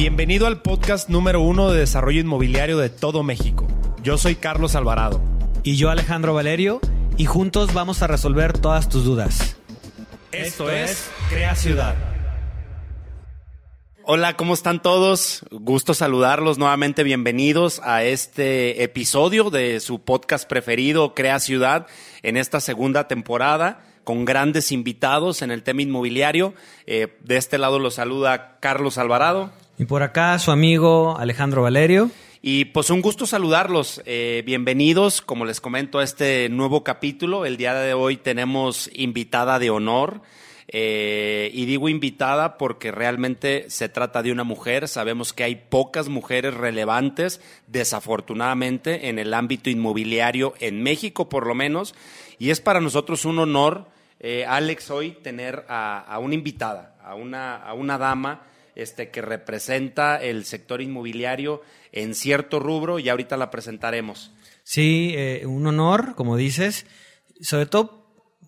Bienvenido al podcast número uno de desarrollo inmobiliario de todo México. Yo soy Carlos Alvarado. Y yo Alejandro Valerio, y juntos vamos a resolver todas tus dudas. Esto es Crea Ciudad. Hola, ¿cómo están todos? Gusto saludarlos nuevamente. Bienvenidos a este episodio de su podcast preferido, Crea Ciudad, en esta segunda temporada con grandes invitados en el tema inmobiliario. Eh, de este lado los saluda Carlos Alvarado. Y por acá su amigo Alejandro Valerio. Y pues un gusto saludarlos. Eh, bienvenidos, como les comento, a este nuevo capítulo. El día de hoy tenemos invitada de honor. Eh, y digo invitada porque realmente se trata de una mujer. Sabemos que hay pocas mujeres relevantes, desafortunadamente, en el ámbito inmobiliario en México, por lo menos. Y es para nosotros un honor, eh, Alex, hoy tener a, una invitada, a una, a una dama este, que representa el sector inmobiliario en cierto rubro y ahorita la presentaremos. Sí, eh, un honor, como dices, sobre todo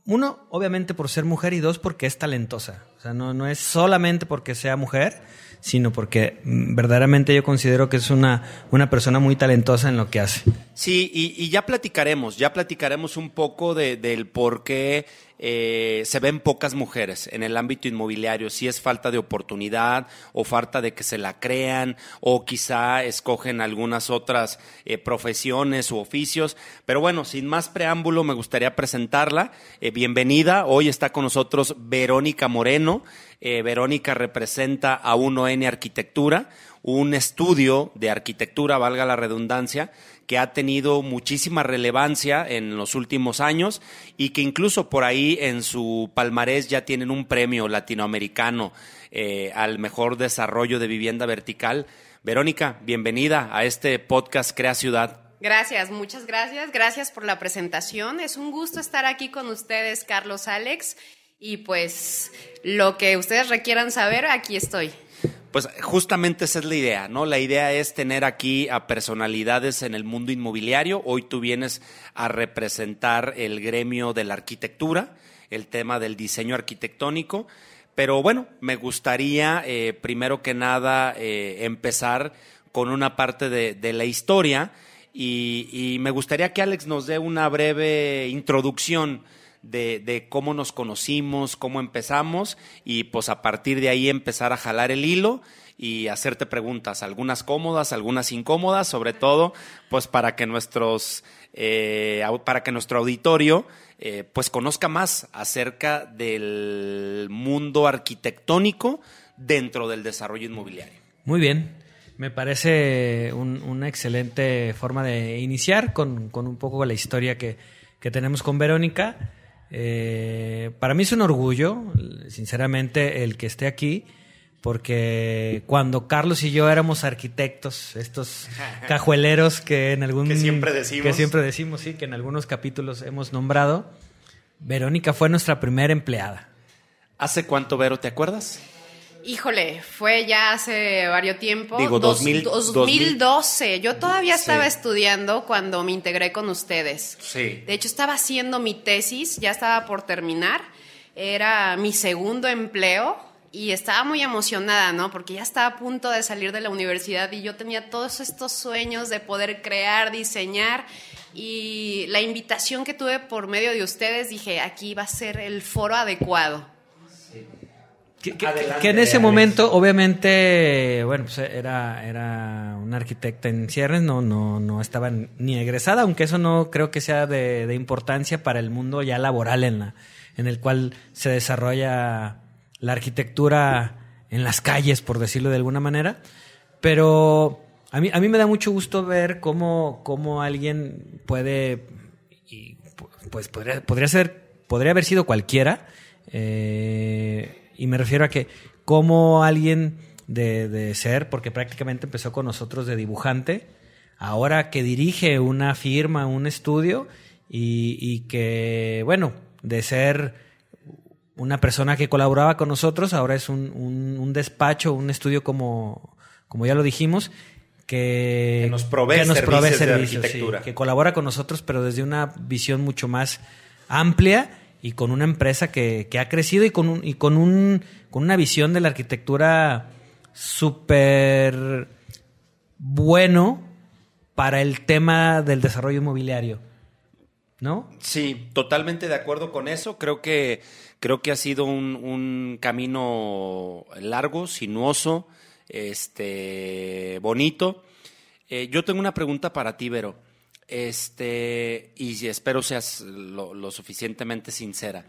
uno, obviamente por ser mujer y dos, porque es talentosa. O sea, no, no es solamente porque sea mujer, sino porque mm, verdaderamente yo considero que es una, una persona muy talentosa en lo que hace. Sí, y, ya platicaremos, ya platicaremos un poco de, del por qué eh, se ven pocas mujeres en el ámbito inmobiliario, si es falta de oportunidad o falta de que se la crean o quizá escogen algunas otras eh, profesiones u oficios. Pero bueno, sin más preámbulo, me gustaría presentarla. Eh, bienvenida, hoy está con nosotros Verónica Moreno. Verónica representa a 1N Arquitectura, un estudio de arquitectura, valga la redundancia, que ha tenido muchísima relevancia en los últimos años y que incluso por ahí en su palmarés ya tienen un premio latinoamericano eh, al mejor desarrollo de vivienda vertical. Verónica, bienvenida a este podcast Crea Ciudad. Gracias, muchas gracias. Gracias por la presentación. Es un gusto estar aquí con ustedes, Carlos Alex. Y pues lo que ustedes requieran saber, aquí estoy. Pues justamente esa es la idea, ¿no? La idea es tener aquí a personalidades en el mundo inmobiliario. Hoy tú vienes a representar el gremio de la arquitectura, el tema del diseño arquitectónico. Pero bueno, me gustaría eh, primero que nada eh, empezar con una parte de, la historia y, y, me gustaría que Alex nos dé una breve introducción de, cómo nos conocimos, cómo empezamos y pues a partir de ahí empezar a jalar el hilo y hacerte preguntas, algunas cómodas, algunas incómodas, sobre todo pues para que nuestros eh, para que nuestro auditorio eh, pues conozca más acerca del mundo arquitectónico dentro del desarrollo inmobiliario. Muy bien, me parece una excelente forma de iniciar con, un poco la historia que, que tenemos con Verónica. Eh, para mí es un orgullo, sinceramente, el que esté aquí, porque cuando Carlos y yo éramos arquitectos, estos cajueleros que en algún que siempre decimos, que siempre decimos, sí, que en algunos capítulos hemos nombrado, Verónica fue nuestra primera empleada. ¿Hace cuánto, Vero, te acuerdas? Híjole, fue ya hace varios tiempo. Digo, 2012. Yo todavía estaba estudiando cuando me integré con ustedes. Sí. De hecho, estaba haciendo mi tesis, ya estaba por terminar. Era mi segundo empleo y estaba muy emocionada, ¿no? Porque ya estaba a punto de salir de la universidad y yo tenía todos estos sueños de poder crear, diseñar. Y la invitación que tuve por medio de ustedes, dije, aquí va a ser el foro adecuado. Que, en ese momento, obviamente, bueno, pues era, era una arquitecta en cierres, no, no, no estaba ni egresada, aunque eso no creo que sea de, importancia para el mundo ya laboral en, la, en el cual se desarrolla la arquitectura en las calles, por decirlo de alguna manera. Pero a mí, a mí me da mucho gusto ver cómo, cómo alguien puede, y pues podría, podría ser, podría haber sido cualquiera, eh, y me refiero a que como alguien de, ser, porque prácticamente empezó con nosotros de dibujante, ahora que dirige una firma, un estudio, y, que, bueno, de ser una persona que colaboraba con nosotros, ahora es un, despacho, un estudio como, como ya lo dijimos, que, nos provee, servicios, que colabora con nosotros, pero desde una visión mucho más amplia y con una empresa que, ha crecido y con, un, y con, un, con una visión de la arquitectura súper bueno para el tema del desarrollo inmobiliario. ¿No? Sí, totalmente de acuerdo con eso. Creo que, creo que ha sido un, un camino largo, sinuoso, este, bonito. Eh, yo tengo una pregunta para ti, Vero. Este, y espero seas lo, suficientemente sincera.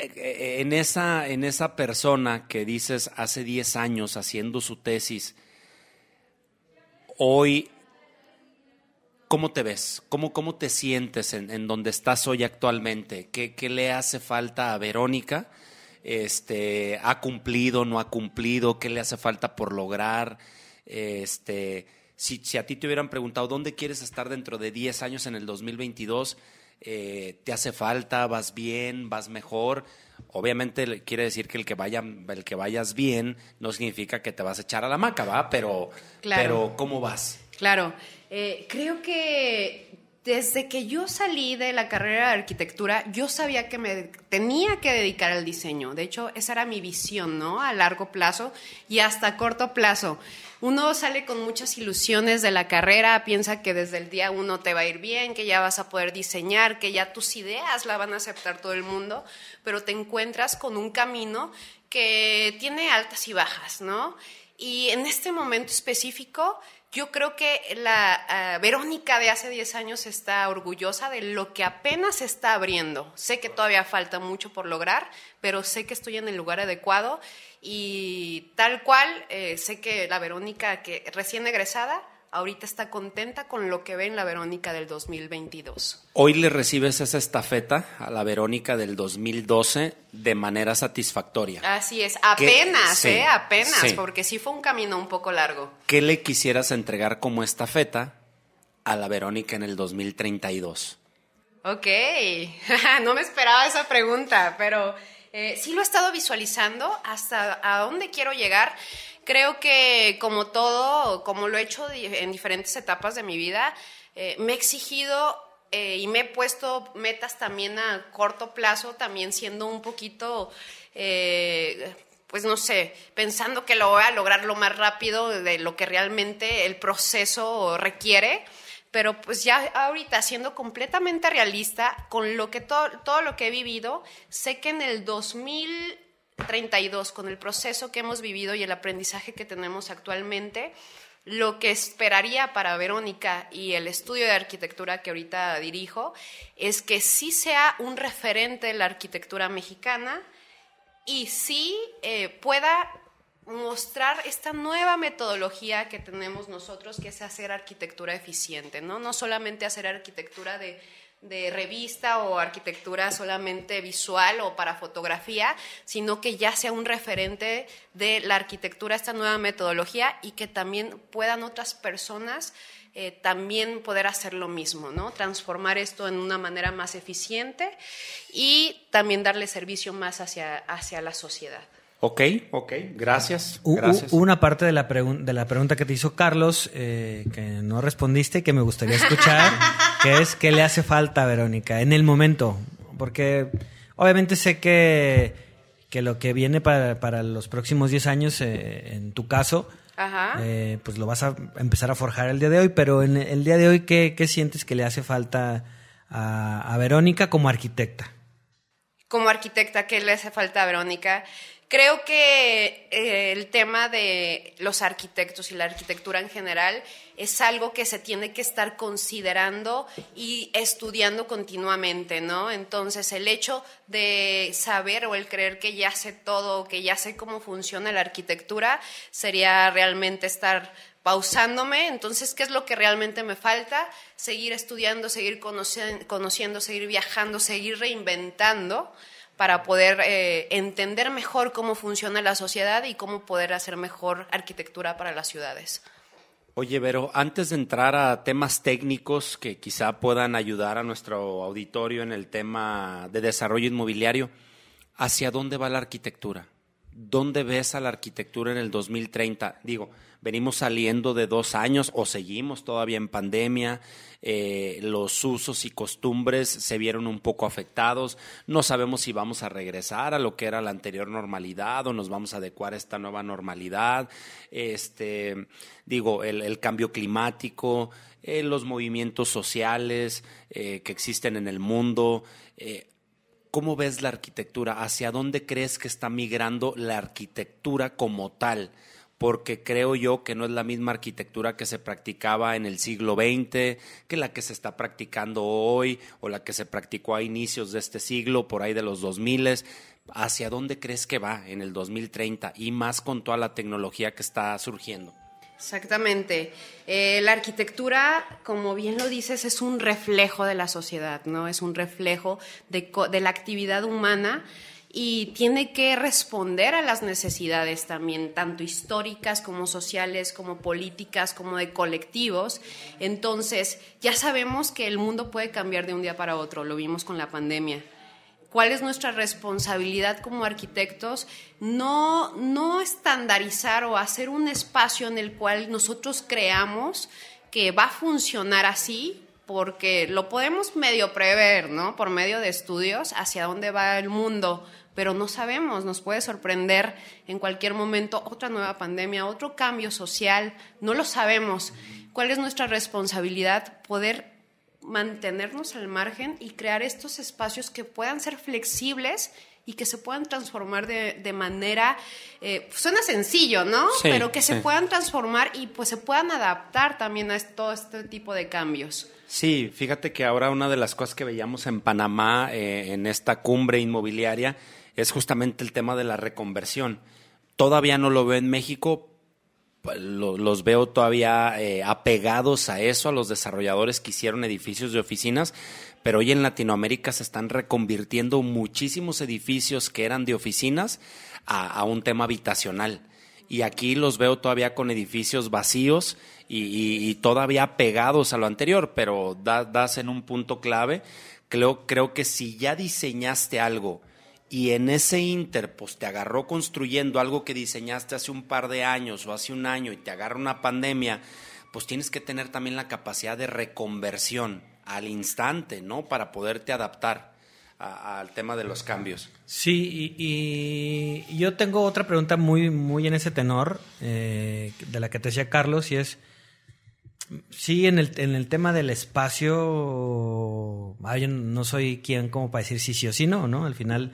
Eh, eh, En esa, en esa persona que dices hace 10 años haciendo su tesis, hoy, ¿cómo te ves? ¿Cómo, cómo te sientes en, en donde estás hoy actualmente? ¿Qué, qué le hace falta a Verónica? Este, ¿Ha cumplido, no ha cumplido? ¿Qué le hace falta por lograr? Este, si, si a ti te hubieran preguntado dónde quieres estar dentro de 10 años en el 2022, eh, ¿te hace falta? ¿Vas bien? ¿Vas mejor? Obviamente quiere decir que el que, vaya, el que vayas bien no significa que te vas a echar a la maca, ¿va? Pero, Claro. pero ¿cómo vas? Claro, eh, creo que desde que yo salí de la carrera de arquitectura, yo sabía que me tenía que dedicar al diseño. De hecho, esa era mi visión, ¿no? A largo plazo y hasta corto plazo. Uno sale con muchas ilusiones de la carrera, piensa que desde el día uno te va a ir bien, que ya vas a poder diseñar, que ya tus ideas la van a aceptar todo el mundo, pero te encuentras con un camino que tiene altas y bajas, ¿no? Y en este momento específico, yo creo que la ah, Verónica de hace 10 años está orgullosa de lo que apenas está abriendo. Sé que todavía falta mucho por lograr, pero sé que estoy en el lugar adecuado y tal cual, eh, sé que la Verónica que recién egresada, ahorita está contenta con lo que ve en la Verónica del 2022. Hoy le recibes esa estafeta a la Verónica del 2012 de manera satisfactoria. Así es, apenas, ¿eh? Apenas, sí. porque sí fue un camino un poco largo. ¿Qué le quisieras entregar como estafeta a la Verónica en el 2032? Ok, no me esperaba esa pregunta, pero eh, sí lo he estado visualizando hasta a dónde quiero llegar. Creo que como todo, como lo he hecho en diferentes etapas de mi vida, eh, me he exigido eh, y me he puesto metas también a corto plazo, también siendo un poquito... eh, pues no sé, pensando que lo voy a lograr lo más rápido de lo que realmente el proceso requiere pero pues ya ahorita siendo completamente realista con lo que todo, todo lo que he vivido, sé que en el 2032 con el proceso que hemos vivido y el aprendizaje que tenemos actualmente, lo que esperaría para Verónica y el estudio de arquitectura que ahorita dirijo es que sí sea un referente de la arquitectura mexicana y sí eh, pueda mostrar esta nueva metodología que tenemos nosotros, que es hacer arquitectura eficiente, ¿no? No solamente hacer arquitectura de, revista o arquitectura solamente visual o para fotografía, sino que ya sea un referente de la arquitectura, esta nueva metodología, y que también puedan otras personas eh, también poder hacer lo mismo, ¿no? Transformar esto en una manera más eficiente y también darle servicio más hacia, hacia la sociedad. Ok, ok, gracias. Una parte de la, de la pregunta que te hizo Carlos eh, que no respondiste y que me gustaría escuchar, que es ¿qué le hace falta a Verónica en el momento? Porque obviamente sé que, que lo que viene para, para los próximos 10 años, eh, en tu caso, Ajá. eh, pues lo vas a empezar a forjar el día de hoy, pero en el día de hoy, ¿qué, qué sientes que le hace falta a, a Verónica como arquitecta? como arquitecta, ¿qué le hace falta a Verónica? Creo que eh, el tema de los arquitectos y la arquitectura en general es algo que se tiene que estar considerando y estudiando continuamente, ¿no? Entonces, el hecho de saber o el creer que ya sé todo, que ya sé cómo funciona la arquitectura, sería realmente estar pausándome. Entonces, ¿qué es lo que realmente me falta? Seguir estudiando, seguir conociendo, seguir viajando, seguir reinventando para poder eh, entender mejor cómo funciona la sociedad y cómo poder hacer mejor arquitectura para las ciudades. Oye, Vero, antes de entrar a temas técnicos que quizá puedan ayudar a nuestro auditorio en el tema de desarrollo inmobiliario, ¿hacia dónde va la arquitectura? ¿Dónde ves a la arquitectura en el 2030? Digo, venimos saliendo de dos años o seguimos todavía en pandemia, eh, los usos y costumbres se vieron un poco afectados, no sabemos si vamos a regresar a lo que era la anterior normalidad o nos vamos a adecuar a esta nueva normalidad, este, digo, el, cambio climático, eh, los movimientos sociales eh, que existen en el mundo. ¿Cómo ves la arquitectura? ¿Hacia dónde crees que está migrando la arquitectura como tal? porque creo yo que no es la misma arquitectura que se practicaba en el siglo XX, que la que se está practicando hoy o la que se practicó a inicios de este siglo, por ahí de los 2000. ¿Hacia dónde crees que va en el 2030 y más con toda la tecnología que está surgiendo? Exactamente. Eh, la arquitectura, como bien lo dices, es un reflejo de la sociedad, ¿no? Es un reflejo de, de la actividad humana y tiene que responder a las necesidades también, tanto históricas como sociales, como políticas, como de colectivos. Entonces, ya sabemos que el mundo puede cambiar de un día para otro, lo vimos con la pandemia. ¿Cuál es nuestra responsabilidad como arquitectos? No, no estandarizar o hacer un espacio en el cual nosotros creamos que va a funcionar así, porque lo podemos medio prever, ¿no? Por medio de estudios hacia dónde va el mundo, pero no sabemos, nos puede sorprender en cualquier momento otra nueva pandemia, otro cambio social, no lo sabemos. ¿Cuál es nuestra responsabilidad? Poder mantenernos al margen y crear estos espacios que puedan ser flexibles y que se puedan transformar de, manera, eh, suena sencillo, ¿no? Pero que se puedan transformar y pues se puedan adaptar también a todo este tipo de cambios. Sí, fíjate que ahora una de las cosas que veíamos en Panamá, eh, en esta cumbre inmobiliaria, es justamente el tema de la reconversión. Todavía no lo veo en México, pues, los veo todavía eh, apegados a eso, a los desarrolladores que hicieron edificios de oficinas, pero hoy en Latinoamérica se están reconvirtiendo muchísimos edificios que eran de oficinas a, un tema habitacional. Y aquí los veo todavía con edificios vacíos y, todavía pegados a lo anterior, pero das en un punto clave. Creo, creo que si ya diseñaste algo, y en ese inter, pues te agarró construyendo algo que diseñaste hace un par de años o hace un año y te agarra una pandemia, pues tienes que tener también la capacidad de reconversión al instante, ¿no? Para poderte adaptar al tema de los cambios. Sí, y, yo tengo otra pregunta muy, muy en ese tenor, eh, de la que te decía Carlos, y es, sí, en el, en el tema del espacio, ah, yo no soy quien como para decir sí, sí o sí, no, ¿no? Al final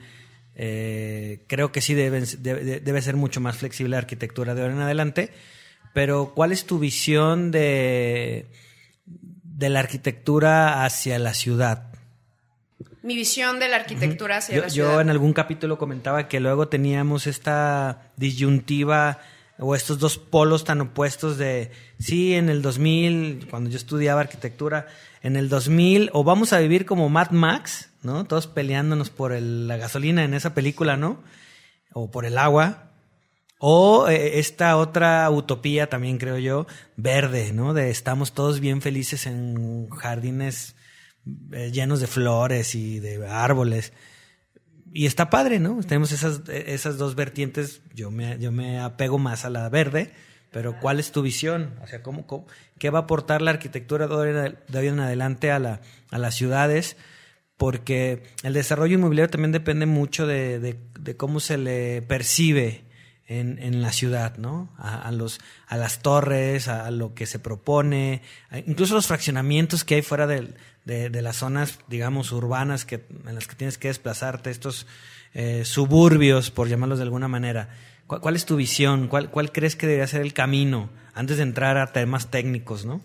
eh, creo que sí debe, debe, ser mucho más flexible la arquitectura de ahora en adelante. Pero, ¿cuál es tu visión de, de la arquitectura hacia la ciudad? Mi visión de la arquitectura hacia yo, la ciudad. Yo en algún capítulo comentaba que luego teníamos esta disyuntiva o estos dos polos tan opuestos de, sí, en el 2000, cuando yo estudiaba arquitectura, en el 2000, o vamos a vivir como Mad Max, ¿no? Todos peleándonos por la gasolina en esa película, ¿no? O por el agua. O eh, esta otra utopía también creo yo, verde, ¿no? De estamos todos bien felices en jardines eh, llenos de flores y de árboles. Y está padre, ¿no? Tenemos esas, esas dos vertientes. Yo me, yo me apego más a la verde, pero ¿cuál es tu visión? O sea, ¿cómo, qué va a aportar la arquitectura de hoy en adelante a, la, a las ciudades? porque el desarrollo inmobiliario también depende mucho de, cómo se le percibe en, la ciudad, ¿no? A, los, a las torres, a, lo que se propone, incluso los fraccionamientos que hay fuera de, las zonas, digamos, urbanas que, en las que tienes que desplazarte, estos eh, suburbios, por llamarlos de alguna manera. ¿Cuál, es tu visión? ¿Cuál, ¿Cuál crees que debería ser el camino antes de entrar a temas técnicos, no?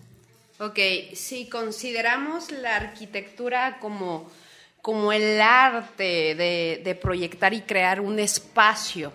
Ok, si consideramos la arquitectura como como el arte de, proyectar y crear un espacio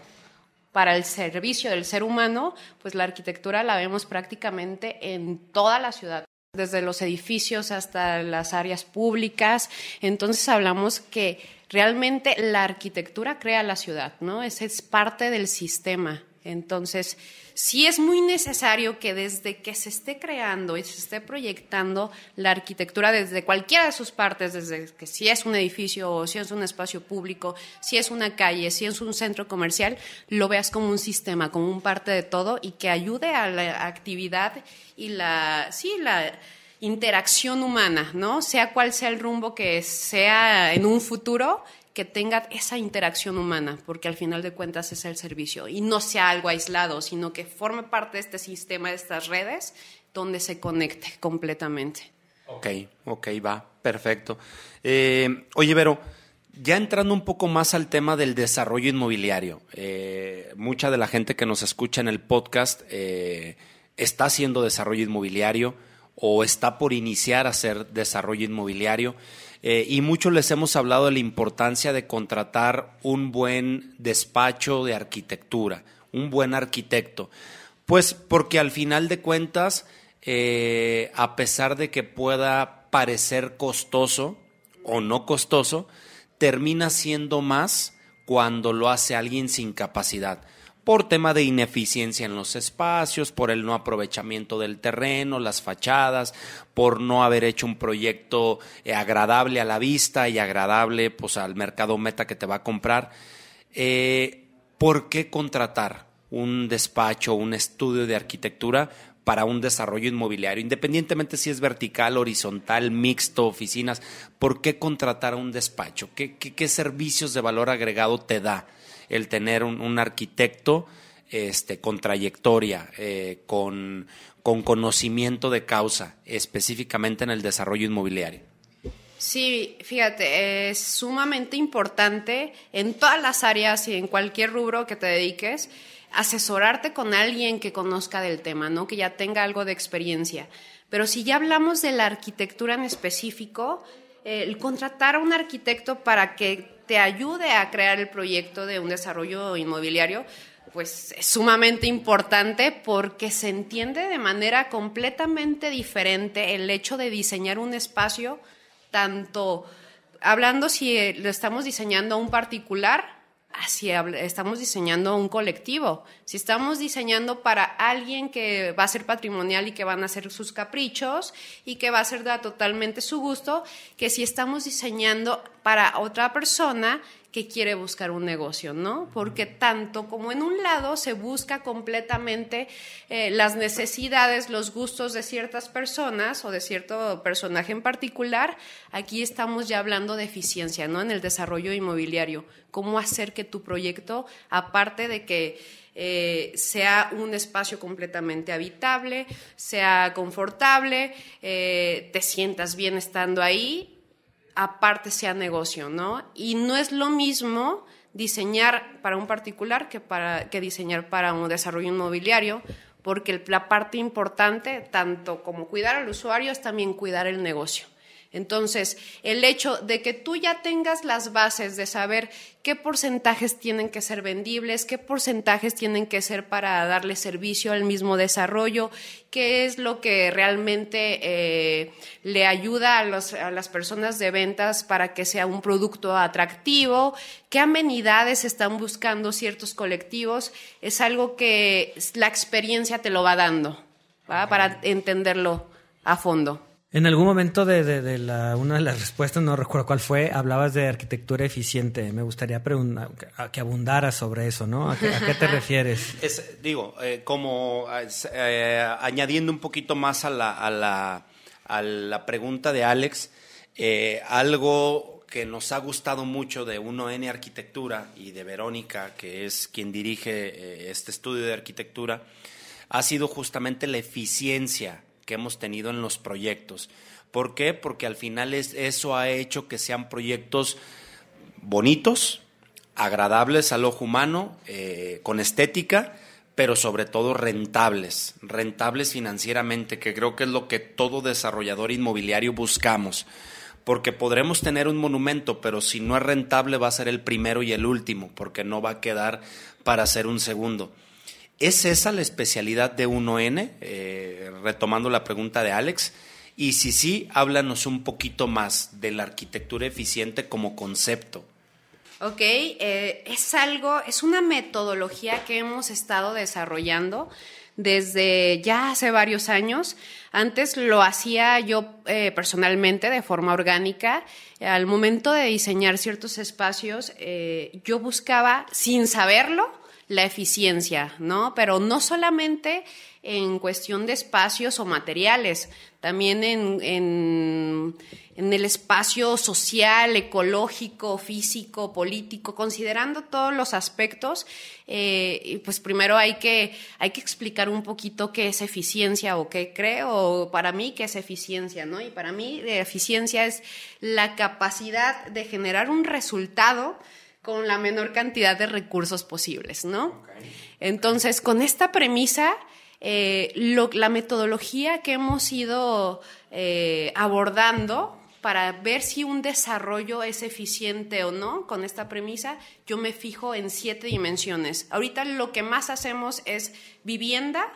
para el servicio del ser humano, pues la arquitectura la vemos prácticamente en toda la ciudad desde los edificios hasta las áreas públicas. Entonces hablamos que realmente la arquitectura crea la ciudad, ¿no? Esa es parte del sistema Entonces, sí es muy necesario que desde que se esté creando y se esté proyectando la arquitectura desde cualquiera de sus partes, desde que si es un edificio o si es un espacio público, si es una calle, si es un centro comercial, lo veas como un sistema, como un parte de todo y que ayude a la actividad y la, sí, la interacción humana, ¿no? Sea cual sea el rumbo que sea en un futuro, que tenga esa interacción humana, porque al final de cuentas es el servicio y no sea algo aislado, sino que forme parte de este sistema, de estas redes, donde se conecte completamente. Ok, ok, va, perfecto. Eh, oye, Vero, ya entrando un poco más al tema del desarrollo inmobiliario, eh, mucha de la gente que nos escucha en el podcast eh, está haciendo desarrollo inmobiliario o está por iniciar a hacer desarrollo inmobiliario. Eh, y muchos les hemos hablado de la importancia de contratar un buen despacho de arquitectura, un buen arquitecto. Pues porque al final de cuentas, eh, a pesar de que pueda parecer costoso o no costoso, termina siendo más cuando lo hace alguien sin capacidad por tema de ineficiencia en los espacios, por el no aprovechamiento del terreno, las fachadas, por no haber hecho un proyecto eh, agradable a la vista y agradable pues, al mercado meta que te va a comprar. Eh, ¿Por qué contratar un despacho, un estudio de arquitectura para un desarrollo inmobiliario, independientemente si es vertical, horizontal, mixto, oficinas, ¿por qué contratar un despacho? ¿Qué, qué servicios de valor agregado te da? El tener un, arquitecto este, con trayectoria, eh, con, con conocimiento de causa, específicamente en el desarrollo inmobiliario. Sí, fíjate, es sumamente importante en todas las áreas y en cualquier rubro que te dediques, asesorarte con alguien que conozca del tema, ¿no? Que ya tenga algo de experiencia. Pero si ya hablamos de la arquitectura en específico, el contratar a un arquitecto para que te ayude a crear el proyecto de un desarrollo inmobiliario, pues es sumamente importante porque se entiende de manera completamente diferente el hecho de diseñar un espacio, tanto hablando si lo estamos diseñando a un particular así estamos diseñando un colectivo. Si estamos diseñando para alguien que va a ser patrimonial y que van a hacer sus caprichos y que va a ser totalmente su gusto, que si estamos diseñando para otra persona que quiere buscar un negocio, ¿no? Porque tanto como en un lado se busca completamente eh, las necesidades, los gustos de ciertas personas o de cierto personaje en particular, aquí estamos ya hablando de eficiencia, ¿no? En el desarrollo inmobiliario, cómo hacer que tu proyecto, aparte de que eh, sea un espacio completamente habitable, sea confortable, eh, te sientas bien estando ahí aparte sea negocio, ¿no? Y no es lo mismo diseñar para un particular que, para, que diseñar para un desarrollo inmobiliario, porque la parte importante, tanto como cuidar al usuario, es también cuidar el negocio. Entonces, el hecho de que tú ya tengas las bases de saber qué porcentajes tienen que ser vendibles, qué porcentajes tienen que ser para darle servicio al mismo desarrollo, qué es lo que realmente eh, le ayuda a, a, las personas de ventas para que sea un producto atractivo, qué amenidades están buscando ciertos colectivos, es algo que la experiencia te lo va dando, para entenderlo a fondo. En algún momento de, la, una de las respuestas, no recuerdo cuál fue, hablabas de arquitectura eficiente. Me gustaría preguntar, que abundara sobre eso, ¿no? ¿A qué, te refieres? digo, eh, como eh, añadiendo un poquito más a la, a la, a la pregunta de Alex, eh, algo que nos ha gustado mucho de 1N Arquitectura y de Verónica, que es quien dirige este estudio de arquitectura, ha sido justamente la eficiencia que hemos tenido en los proyectos. ¿Por qué? Porque al final es, eso ha hecho que sean proyectos bonitos, agradables al ojo humano, eh, con estética, pero sobre todo rentables, rentables financieramente, que creo que es lo que todo desarrollador inmobiliario buscamos. Porque podremos tener un monumento, pero si no es rentable va a ser el primero y el último, porque no va a quedar para ser un segundo. ¿Es esa la especialidad de 1N? Eh, retomando la pregunta de Alex. Y si sí, háblanos un poquito más de la arquitectura eficiente como concepto. Ok, eh, es algo, es una metodología que hemos estado desarrollando desde ya hace varios años. Antes lo hacía yo eh, personalmente de forma orgánica. Al momento de diseñar ciertos espacios, yo buscaba, sin saberlo, la eficiencia, ¿no? Pero no solamente en cuestión de espacios o materiales, también en, el espacio social, ecológico, físico, político, considerando todos los aspectos, eh, pues primero hay que, hay que explicar un poquito qué es eficiencia o qué creo para mí qué es eficiencia, ¿no? Y para mí eficiencia es la capacidad de generar un resultado con la menor cantidad de recursos posibles, ¿no? Entonces, con esta premisa, eh, la metodología que hemos ido eh, abordando para ver si un desarrollo es eficiente o no con esta premisa, yo me fijo en siete dimensiones. Ahorita lo que más hacemos es vivienda,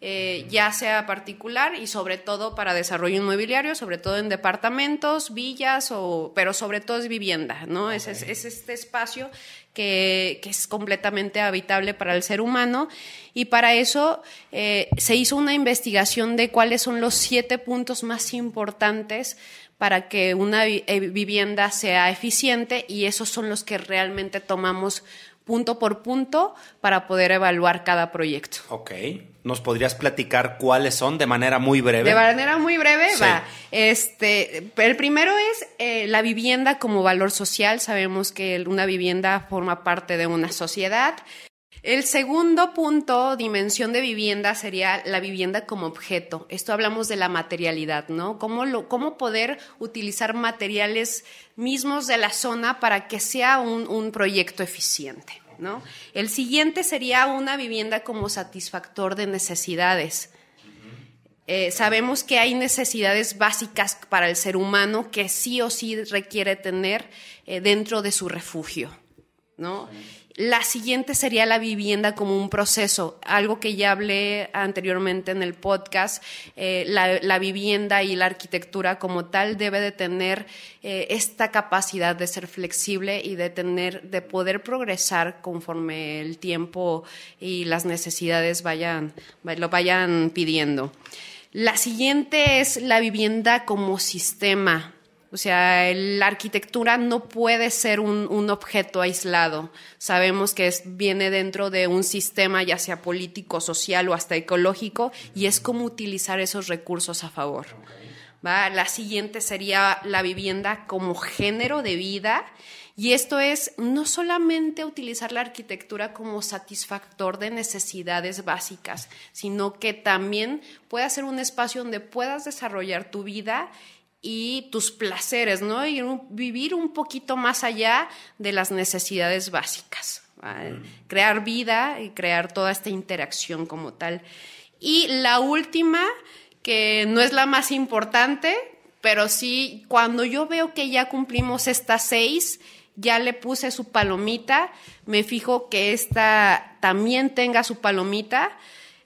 eh, ya sea particular y sobre todo para desarrollo inmobiliario, sobre todo en departamentos, villas, o, pero sobre todo es vivienda, ¿no? Es, este espacio que, es completamente habitable para el ser humano y para eso eh, se hizo una investigación de cuáles son los siete puntos más importantes para que una eh, vivienda sea eficiente y esos son los que realmente tomamos punto por punto para poder evaluar cada proyecto. Ok. ¿Nos podrías platicar cuáles son de manera muy breve? De manera muy breve, va. Este, el primero es eh, la vivienda como valor social. Sabemos que una vivienda forma parte de una sociedad. El segundo punto, dimensión de vivienda, sería la vivienda como objeto. Esto hablamos de la materialidad, ¿no? Cómo, lo, cómo poder utilizar materiales mismos de la zona para que sea un, proyecto eficiente, ¿no? El siguiente sería una vivienda como satisfactor de necesidades. Eh, sabemos que hay necesidades básicas para el ser humano que sí o sí requiere tener eh, dentro de su refugio, ¿no? La siguiente sería la vivienda como un proceso, algo que ya hablé anteriormente en el podcast. Eh, la, vivienda y la arquitectura como tal debe de tener eh, esta capacidad de ser flexible y de tener, de poder progresar conforme el tiempo y las necesidades vayan, lo vayan pidiendo. La siguiente es la vivienda como sistema o sea, la arquitectura no puede ser un, objeto aislado. Sabemos que viene dentro de un sistema, ya sea político, social o hasta ecológico, y es cómo utilizar esos recursos a favor. La siguiente sería la vivienda como género de vida. Y esto es no solamente utilizar la arquitectura como satisfactor de necesidades básicas, sino que también pueda ser un espacio donde puedas desarrollar tu vida y tus placeres, ¿no? Y vivir un poquito más allá de las necesidades básicas. Crear vida y crear toda esta interacción como tal. Y la última, que no es la más importante, pero sí, cuando yo veo que ya cumplimos estas seis, ya le puse su palomita, me fijo que esta también tenga su palomita,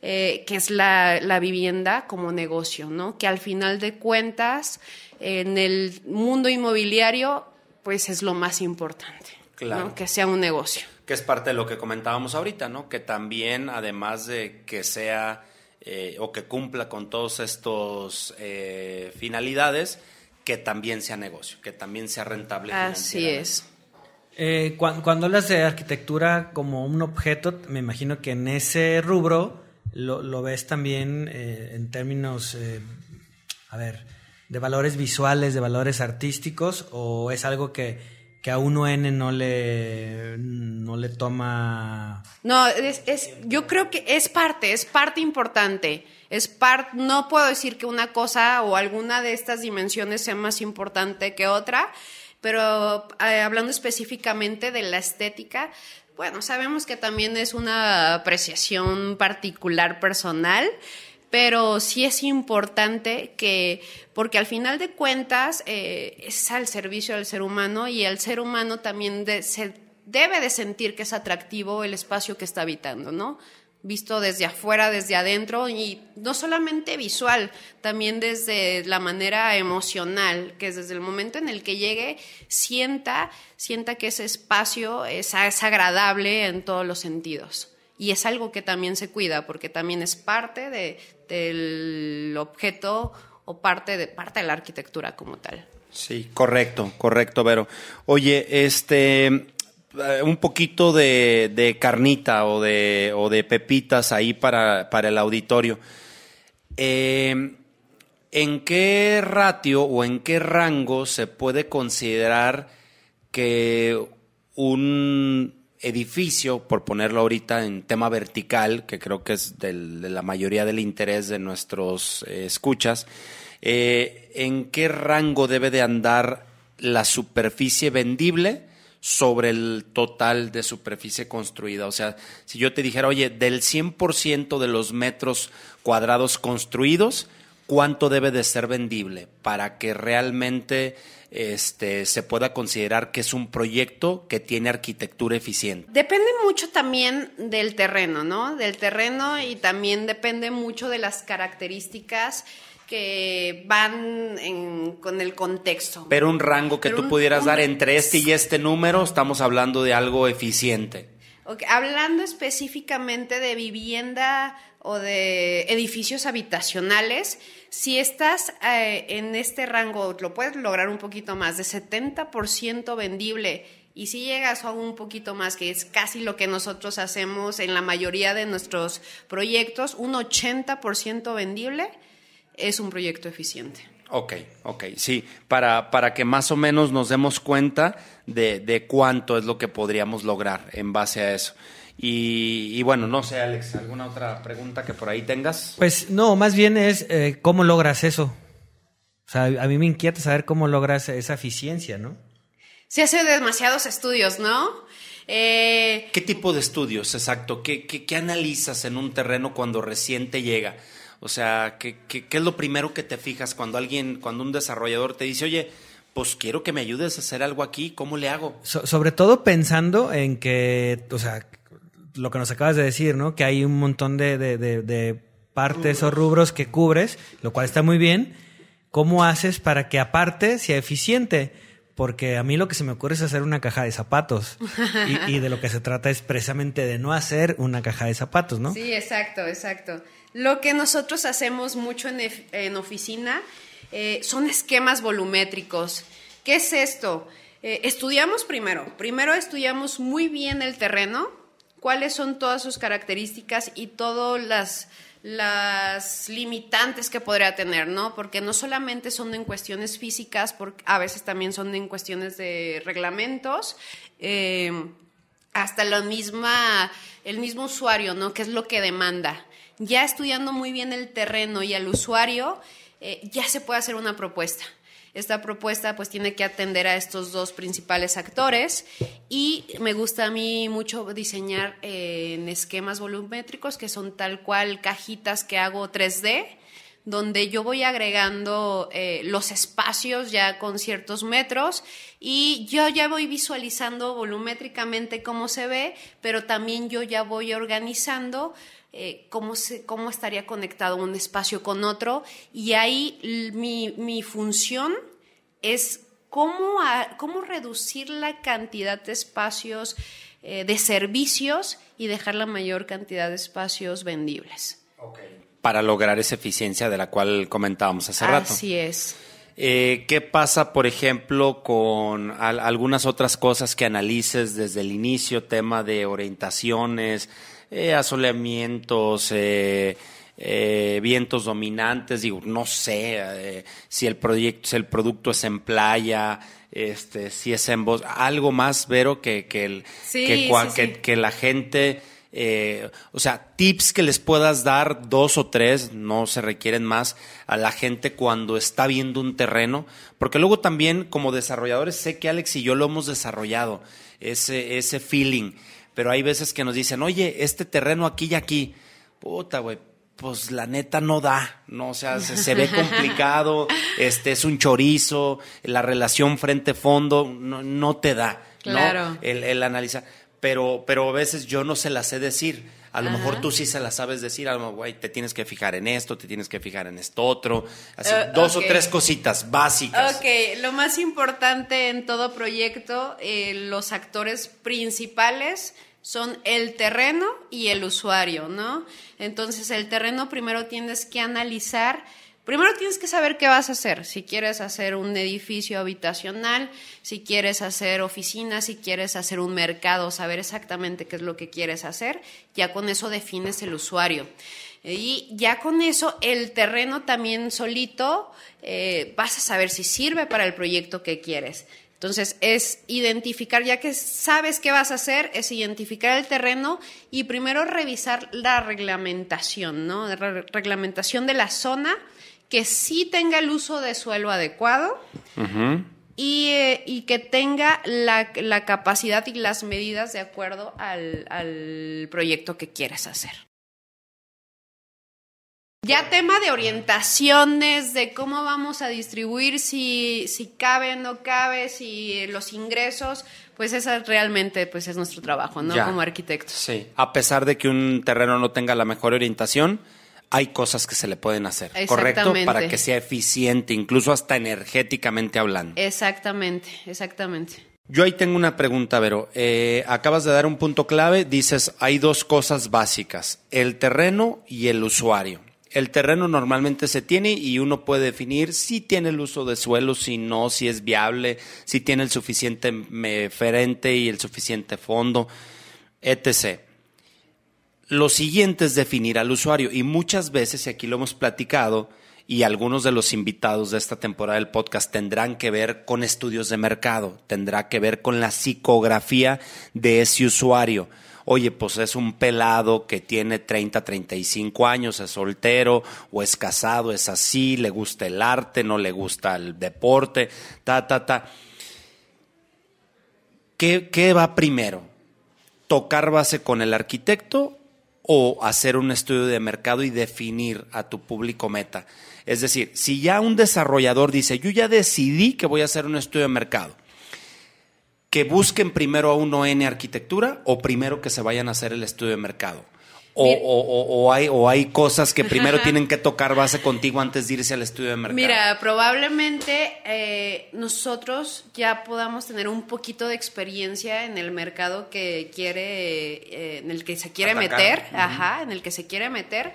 eh, que es la, la, vivienda como negocio, ¿no? Que al final de cuentas, en el mundo inmobiliario, pues es lo más importante, claro. que sea un negocio. Que es parte de lo que comentábamos ahorita, ¿no? Que también, además de que sea eh, o que cumpla con todos estos eh, finalidades, que también sea negocio, que también sea rentable. Así es. cuando, cuando, hablas de arquitectura como un objeto, me imagino que en ese rubro lo, ves también eh, en términos, eh, a ver, de valores visuales, de valores artísticos, o es algo que, que a uno N no le, no le toma... No, es, yo creo que es parte, es parte importante. Es part, no puedo decir que una cosa o alguna de estas dimensiones sea más importante que otra, pero eh, hablando específicamente de la estética, bueno, sabemos que también es una apreciación particular personal, pero sí es importante que, porque al final de cuentas eh, es al servicio del ser humano y el ser humano también se debe de sentir que es atractivo el espacio que está habitando, ¿no? Visto desde afuera, desde adentro y no solamente visual, también desde la manera emocional, que es desde el momento en el que llegue, sienta, sienta que ese espacio es, es agradable en todos los sentidos. Y es algo que también se cuida, porque también es parte de, del objeto o parte de, parte de la arquitectura como tal. Sí, correcto, correcto, Vero. Oye, este, un poquito de, carnita o de, o de, pepitas ahí para, el auditorio. Eh, ¿En qué ratio o en qué rango se puede considerar que un edificio, por ponerlo ahorita en tema vertical, que creo que es de la mayoría del interés de nuestros eh, escuchas, ¿en qué rango debe de andar la superficie vendible? Sobre el total de superficie construida. O sea, si yo te dijera, oye, del 100% de los metros cuadrados construidos, ¿cuánto debe de ser vendible para que realmente este, se pueda considerar que es un proyecto que tiene arquitectura eficiente? Depende mucho también del terreno, ¿no? Del terreno y también depende mucho de las características que van con el contexto. Pero un rango que tú pudieras dar entre este y este número, estamos hablando de algo eficiente. Hablando específicamente de vivienda o de edificios habitacionales, si estás eh, en este rango, lo puedes lograr un poquito más, de 70% vendible, y si llegas a un poquito más, que es casi lo que nosotros hacemos en la mayoría de nuestros proyectos, un 80% vendible, es un proyecto eficiente. Ok, ok, sí, para, para que más o menos nos demos cuenta de, cuánto es lo que podríamos lograr en base a eso. Y, bueno, no sé, Alex, ¿alguna otra pregunta que por ahí tengas? Pues no, más bien es eh, cómo logras eso. O sea, a mí me inquieta saber cómo logras esa eficiencia, ¿no? Se hace demasiados estudios, ¿no? Eh, ¿Qué tipo de estudios, exacto? ¿Qué, qué, qué analizas en un terreno cuando recién te llega? O sea, ¿qué, qué, es lo primero que te fijas cuando alguien, cuando un desarrollador te dice, oye, pues quiero que me ayudes a hacer algo aquí, ¿cómo le hago? sobre todo pensando en que, o sea, lo que nos acabas de decir, ¿no? Que hay un montón de, de, de, partes o rubros que cubres, lo cual está muy bien. ¿Cómo haces para que aparte sea eficiente? Porque a mí lo que se me ocurre es hacer una caja de zapatos. y, y, de lo que se trata es precisamente de no hacer una caja de zapatos, ¿no? Sí, exacto, exacto. Lo que nosotros hacemos mucho en, oficina eh, son esquemas volumétricos. ¿Qué es esto? Eh, estudiamos primero, primero estudiamos muy bien el terreno, cuáles son todas sus características y todas las, las limitantes que podría tener, ¿no? Porque no solamente son en cuestiones físicas, porque a veces también son en cuestiones de reglamentos, eh, hasta la misma, el mismo usuario, ¿no? ¿Qué es lo que demanda? Ya estudiando muy bien el terreno y al usuario, eh, ya se puede hacer una propuesta. Esta propuesta pues tiene que atender a estos dos principales actores y me gusta a mí mucho diseñar eh, en esquemas volumétricos que son tal cual cajitas que hago 3D donde yo voy agregando eh, los espacios ya con ciertos metros y yo ya voy visualizando volumétricamente cómo se ve, pero también yo ya voy organizando eh, cómo, se, cómo estaría conectado un espacio con otro y ahí mi, mi función es cómo, cómo reducir la cantidad de espacios eh, de servicios y dejar la mayor cantidad de espacios vendibles. Para lograr esa eficiencia de la cual comentábamos hace rato. Así es. Eh, ¿Qué pasa, por ejemplo, con algunas otras cosas que analices desde el inicio, tema de orientaciones, eh, asoleamientos, eh, eh, vientos dominantes, digo, no sé eh, si el proyecto, si el producto es en playa, este, si es en voz, algo más, Vero, que, que, el, que, que, la gente, o sea, tips que les puedas dar, dos o tres, no se requieren más, a la gente cuando está viendo un terreno, porque luego también como desarrolladores sé que Alex y yo lo hemos desarrollado, ese, ese feeling pero hay veces que nos dicen, oye, este terreno aquí y aquí, puta, güey, pues la neta no da, ¿no? O sea, se, ve complicado, este es un chorizo, la relación frente-fondo no, no, te da, ¿no? El, el analizar. Pero, pero a veces yo no se la sé decir. A lo Ajá. mejor tú sí se las sabes decir, a lo mejor, güey, te tienes que fijar en esto, te tienes que fijar en esto otro. Así, Eh, dos o tres cositas básicas. Ok, lo más importante en todo proyecto, eh, los actores principales son el terreno y el usuario, ¿no? Entonces, el terreno primero tienes que analizar, primero tienes que saber qué vas a hacer, si quieres hacer un edificio habitacional, si quieres hacer oficinas, si quieres hacer un mercado, saber exactamente qué es lo que quieres hacer, ya con eso defines el usuario. Y ya con eso, el terreno también solito, eh, vas a saber si sirve para el proyecto que quieres. Entonces, es identificar, ya que sabes qué vas a hacer, es identificar el terreno y primero revisar la reglamentación, ¿no? La re- reglamentación de la zona, que sí tenga el uso de suelo adecuado y, eh, y que tenga la, la capacidad y las medidas de acuerdo al, al proyecto que quieres hacer. Ya tema de orientaciones, de cómo vamos a distribuir, si, si cabe, no cabe, si los ingresos, pues esa realmente pues es nuestro trabajo, ¿no? Ya. Como arquitectos. Sí, a pesar de que un terreno no tenga la mejor orientación, hay cosas que se le pueden hacer, ¿correcto? Para que sea eficiente, incluso hasta energéticamente hablando. Exactamente, exactamente. Yo ahí tengo una pregunta, Vero. Eh, acabas de dar un punto clave, dices, hay dos cosas básicas, el terreno y el usuario. El terreno normalmente se tiene y uno puede definir si tiene el uso de suelo, si no, si es viable, si tiene el suficiente ferente y el suficiente fondo, etc. Lo siguiente es definir al usuario y muchas veces, y aquí lo hemos platicado, y algunos de los invitados de esta temporada del podcast tendrán que ver con estudios de mercado, tendrá que ver con la psicografía de ese usuario. Oye, pues es un pelado que tiene 30, 35 años, es soltero o es casado, es así, le gusta el arte, no le gusta el deporte, ta, ta, ta. ¿Qué, qué va primero? ¿Tocar base con el arquitecto o hacer un estudio de mercado y definir a tu público meta? Es decir, si ya un desarrollador dice, yo ya decidí que voy a hacer un estudio de mercado, que busquen primero a uno en arquitectura o primero que se vayan a hacer el estudio de mercado. O, Mira. o- o- hay, o hay cosas que primero tienen que tocar base contigo antes de irse al estudio de mercado. Mira, probablemente eh, nosotros ya podamos tener un poquito de experiencia en el mercado que quiere, eh, en el que se quiere Atacar. meter, ajá, en el que se quiere meter.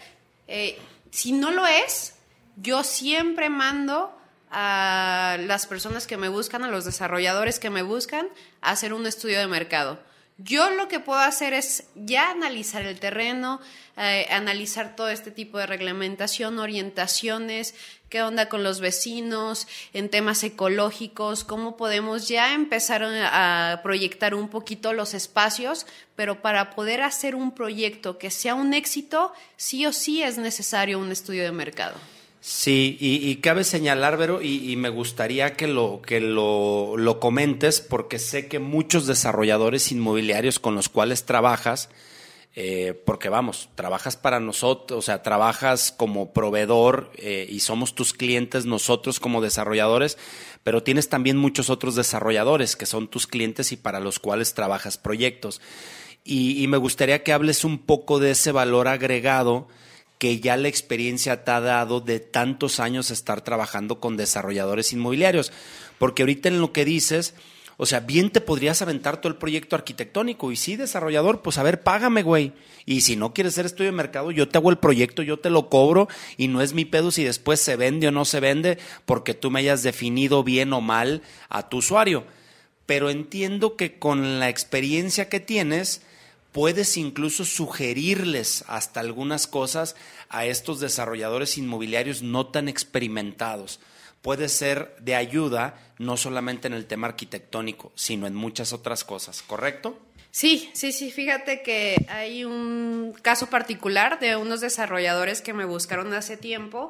Eh, si no lo es, yo siempre mando a las personas que me buscan, a los desarrolladores que me buscan, a hacer un estudio de mercado. Yo lo que puedo hacer es ya analizar el terreno, eh, analizar todo este tipo de reglamentación, orientaciones, qué onda con los vecinos, en temas ecológicos, cómo podemos ya empezar a, a proyectar un poquito los espacios, pero para poder hacer un proyecto que sea un éxito, sí o sí es necesario un estudio de mercado. Sí, y, cabe señalar, Vero, y, y me gustaría que lo, que lo, lo comentes, porque sé que muchos desarrolladores inmobiliarios con los cuales trabajas, eh, porque vamos, trabajas para nosotros, o sea, trabajas como proveedor eh, y somos tus clientes nosotros como desarrolladores, pero tienes también muchos otros desarrolladores que son tus clientes y para los cuales trabajas proyectos. Y, y me gustaría que hables un poco de ese valor agregado que ya la experiencia te ha dado de tantos años estar trabajando con desarrolladores inmobiliarios. Porque ahorita en lo que dices, o sea, bien te podrías aventar todo el proyecto arquitectónico y sí, desarrollador, pues a ver, págame, güey. Y si no quieres hacer estudio de mercado, yo te hago el proyecto, yo te lo cobro y no es mi pedo si después se vende o no se vende porque tú me hayas definido bien o mal a tu usuario. Pero entiendo que con la experiencia que tienes, puedes incluso sugerirles hasta algunas cosas a estos desarrolladores inmobiliarios no tan experimentados. Puede ser de ayuda no solamente en el tema arquitectónico, sino en muchas otras cosas, ¿correcto? Sí, sí, sí, fíjate que hay un caso particular de unos desarrolladores que me buscaron hace tiempo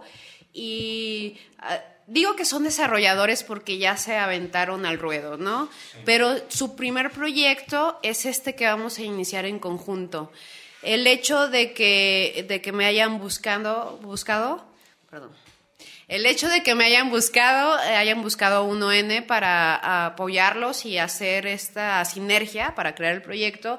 y ah, digo que son desarrolladores porque ya se aventaron al ruedo, ¿no? Pero su primer proyecto es este que vamos a iniciar en conjunto. El hecho de que, de que me hayan buscando, buscado, perdón, el hecho de que me hayan buscado, eh, hayan buscado un ON para apoyarlos y hacer esta sinergia para crear el proyecto,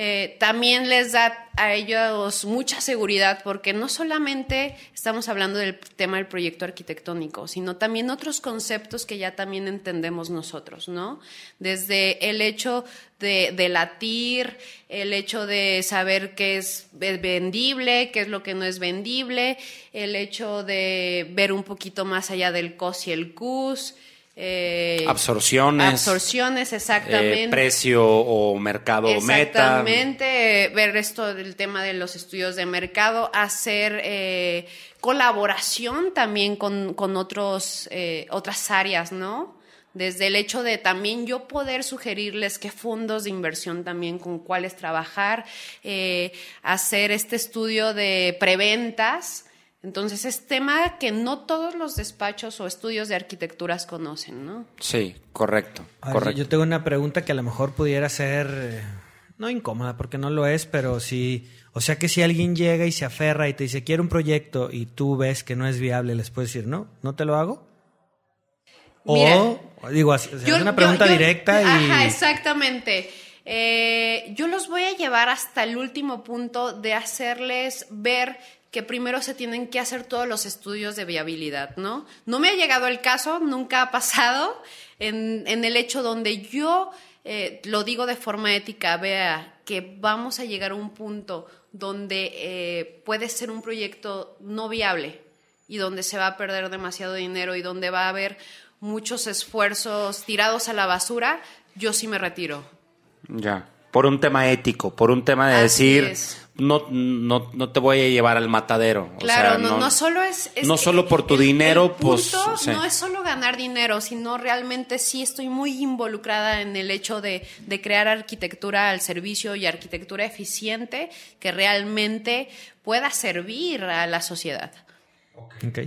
eh, también les da a ellos mucha seguridad porque no solamente estamos hablando del tema del proyecto arquitectónico, sino también otros conceptos que ya también entendemos nosotros, ¿no? Desde el hecho de, de latir, el hecho de saber qué es vendible, qué es lo que no es vendible, el hecho de ver un poquito más allá del COS y el CUS, eh, absorciones. Absorciones, exactamente. Eh, precio o mercado meta. Exactamente. Ver esto del tema de los estudios de mercado, hacer eh, colaboración también con, con otros, otras áreas, ¿no? Desde el hecho de también yo poder sugerirles qué fondos de inversión también con cuáles trabajar, hacer este estudio de preventas entonces es tema que no todos los despachos o estudios de arquitecturas conocen, ¿no? Sí, correcto. Yo tengo una pregunta que a lo mejor pudiera ser, eh, no incómoda, porque no lo es, pero sí, o sea que si alguien llega y se aferra y te dice, quiero un proyecto y tú ves que no es viable, les puedes decir, no, no te lo hago. o, digo, es una pregunta directa y... Ajá, exactamente. Eh, yo los voy a llevar hasta el último punto de hacerles ver que primero se tienen que hacer todos los estudios de viabilidad, ¿no? No me ha llegado el caso, nunca ha pasado, en, el hecho donde yo eh, lo digo de forma ética, vea que vamos a llegar a un punto donde eh, puede ser un proyecto no viable y donde se va a perder demasiado dinero y donde va a haber muchos esfuerzos tirados a la basura, yo sí me retiro. Ya, por un tema ético, por un tema de decir, no, no, no te voy a llevar al matadero. Claro, no, no, solo es, No solo por tu dinero, pues. No es solo ganar dinero, sino realmente sí estoy muy involucrada en el hecho de, crear arquitectura al servicio y arquitectura eficiente que realmente pueda servir a la sociedad. Ok.